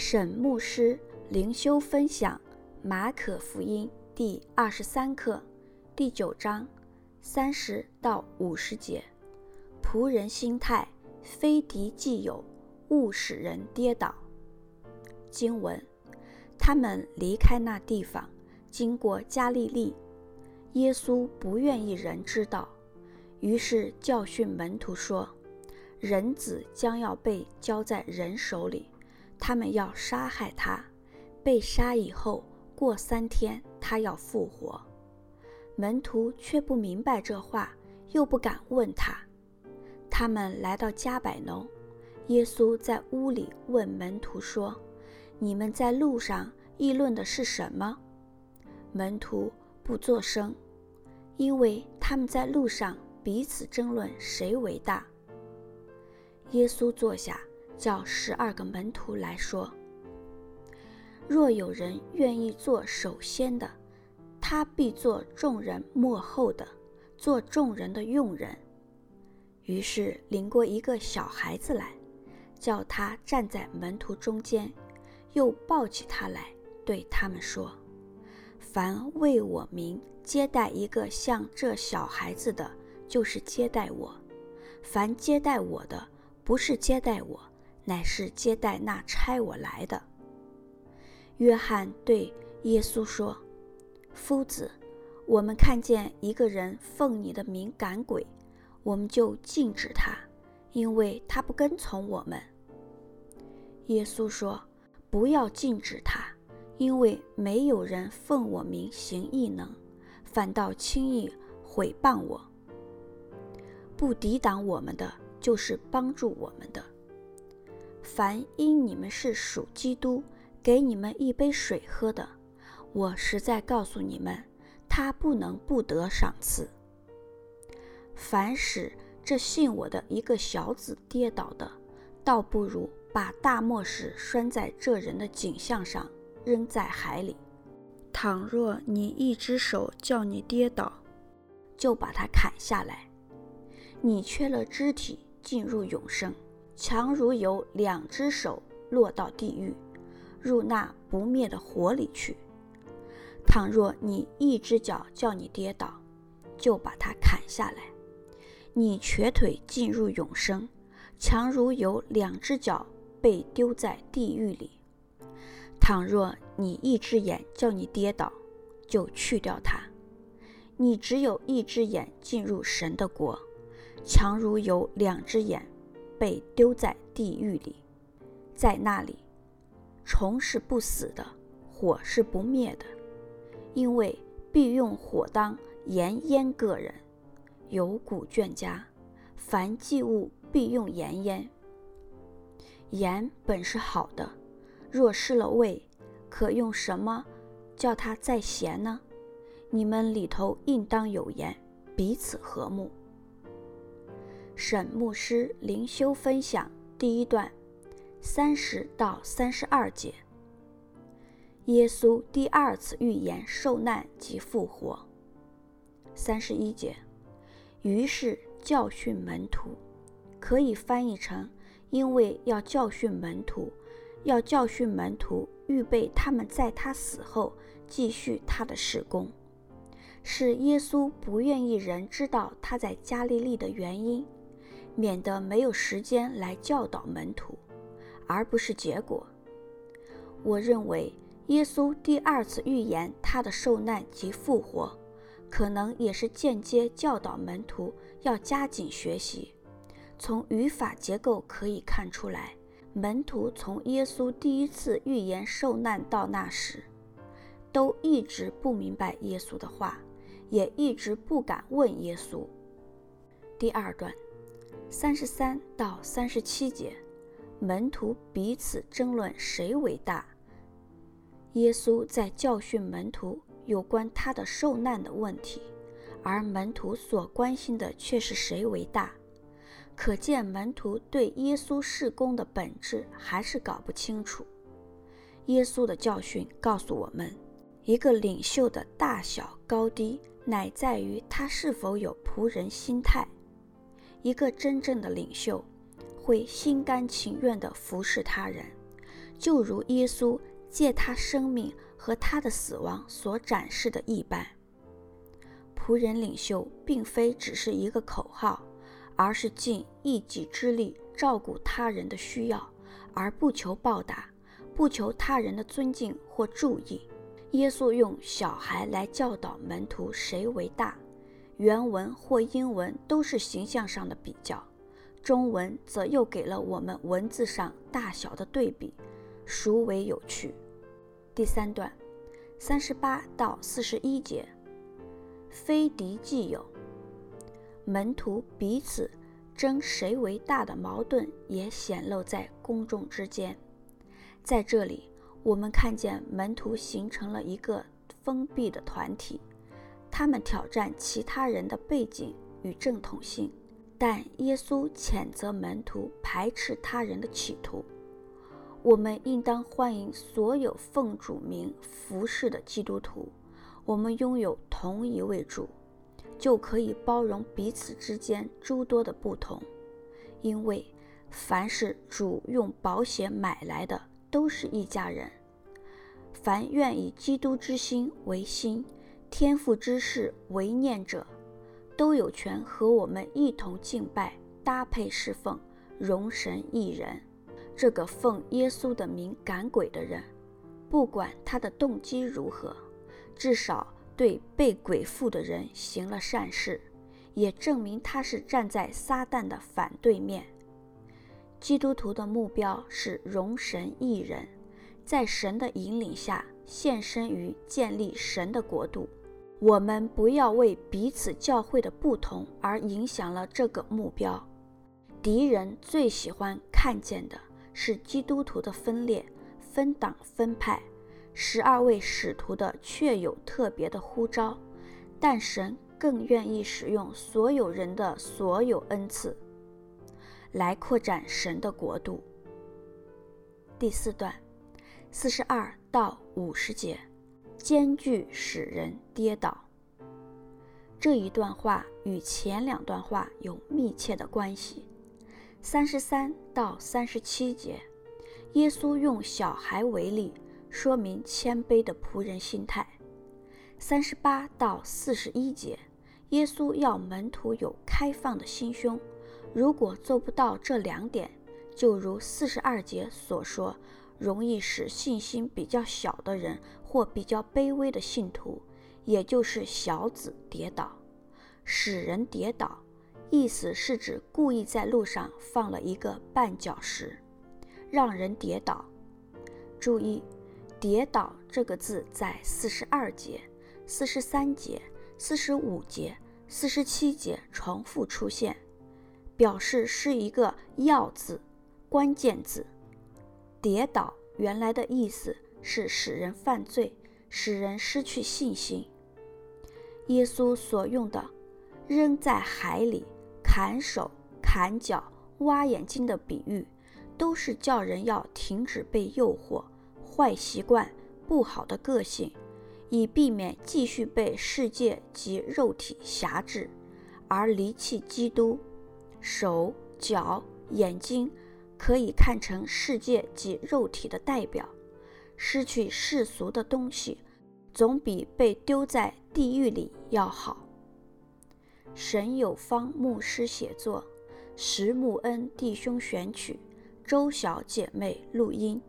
沈牧师灵修分享《马可福音》第二十三课第九章三十到五十节。仆人心态，非敌即友，勿使人跌倒。经文：他们离开那地方，经过加利利。耶稣不愿意人知道，于是教训门徒说：“人子将要被交在人手里。”他们要杀害他，被杀以后过三天，他要复活。门徒却不明白这话，又不敢问他。他们来到加百农，耶稣在屋里问门徒说：“你们在路上议论的是什么？”门徒不作声，因为他们在路上彼此争论谁为大。耶稣坐下。叫十二个门徒来说：“若有人愿意做首先的，他必做众人末后的，做众人的用人。”于是领过一个小孩子来，叫他站在门徒中间，又抱起他来，对他们说：“凡为我名接待一个像这小孩子的，就是接待我；凡接待我的，不是接待我。”乃是接待那差我来的。约翰对耶稣说：“夫子，我们看见一个人奉你的名赶鬼，我们就禁止他，因为他不跟从我们。”耶稣说：“不要禁止他，因为没有人奉我名行异能，反倒轻易毁谤我。不抵挡我们的，就是帮助我们的。”凡因你们是属基督，给你们一杯水喝的，我实在告诉你们，他不能不得赏赐。凡使这信我的一个小子跌倒的，倒不如把大磨石拴在这人的颈项上，扔在海里。倘若你一只手叫你跌倒，就把它砍下来，你缺了肢体，进入永生。强如有两只手落到地狱，入那不灭的火里去。倘若你一只脚叫你跌倒，就把它砍下来。你瘸腿进入永生，强如有两只脚被丢在地狱里。倘若你一只眼叫你跌倒，就去掉它。你只有一只眼进入神的国，强如有两只眼。被丢在地狱里，在那里，虫是不死的，火是不灭的，因为必用火当盐腌个人。有古卷家，凡祭物必用盐腌。盐本是好的，若失了味，可用什么叫它再咸呢？你们里头应当有盐，彼此和睦。沈牧师灵修分享第一段，三十到三十二节。耶稣第二次预言受难及复活。三十一节，于是教训门徒，可以翻译成因为要教训门徒，要教训门徒，预备他们在他死后继续他的事工，是耶稣不愿意人知道他在加利利的原因。免得没有时间来教导门徒，而不是结果。我认为耶稣第二次预言他的受难及复活，可能也是间接教导门徒要加紧学习。从语法结构可以看出来，门徒从耶稣第一次预言受难到那时，都一直不明白耶稣的话，也一直不敢问耶稣。第二段。三十三到三十七节，门徒彼此争论谁为大。耶稣在教训门徒有关他的受难的问题，而门徒所关心的却是谁为大。可见门徒对耶稣事工的本质还是搞不清楚。耶稣的教训告诉我们，一个领袖的大小高低，乃在于他是否有仆人心态。一个真正的领袖会心甘情愿地服侍他人，就如耶稣借他生命和他的死亡所展示的一般。仆人领袖并非只是一个口号，而是尽一己之力照顾他人的需要，而不求报答，不求他人的尊敬或注意。耶稣用小孩来教导门徒谁为大，原文或英文都是形象上的比较，中文则又给了我们文字上大小的对比，孰为有趣？第三段，三十八到四十一节。非敌即友，门徒彼此争谁为大的矛盾也显露在公众之间。在这里，我们看见门徒形成了一个封闭的团体，他们挑战其他人的背景与正统性，但耶稣谴责门徒排斥他人的企图。我们应当欢迎所有奉主名服侍的基督徒。我们拥有同一位主，就可以包容彼此之间诸多的不同，因为凡是主用宝血买来的，都是一家人。凡愿以基督之心为心，天赋之事为念者，都有权和我们一同敬拜、搭配侍奉、容神益人。这个奉耶稣的名赶鬼的人，不管他的动机如何。至少对被鬼附的人行了善事，也证明他是站在撒旦的反对面。基督徒的目标是容神益人，在神的引领下献身于建立神的国度。我们不要为彼此教会的不同而影响了这个目标。敌人最喜欢看见的是基督徒的分裂、分党、分派。十二位使徒的确有特别的呼召，但神更愿意使用所有人的所有恩赐，来扩展神的国度。第四段，四十二到五十节，艰巨使人跌倒。这一段话与前两段话有密切的关系。三十三到三十七节，耶稣用小孩为例。说明谦卑的仆人心态。三十八到四十一节，耶稣要门徒有开放的心胸。如果做不到这两点，就如四十二节所说，容易使信心比较小的人或比较卑微的信徒，也就是小子跌倒。使人跌倒，意思是指故意在路上放了一个绊脚石，让人跌倒。注意。跌倒这个字在四十二节、四十三节、四十五节、四十七节重复出现，表示是一个要字、关键字。跌倒原来的意思是使人犯罪，使人失去信心。耶稣所用的扔在海里、砍手、砍脚、挖眼睛的比喻，都是叫人要停止被诱惑。坏习惯、不好的个性，以避免继续被世界及肉体辖制，而离弃基督。手、脚、眼睛可以看成世界及肉体的代表。失去世俗的东西，总比被丢在地狱里要好。沈有方牧师写作，石木恩弟兄选曲，周小姐妹录音。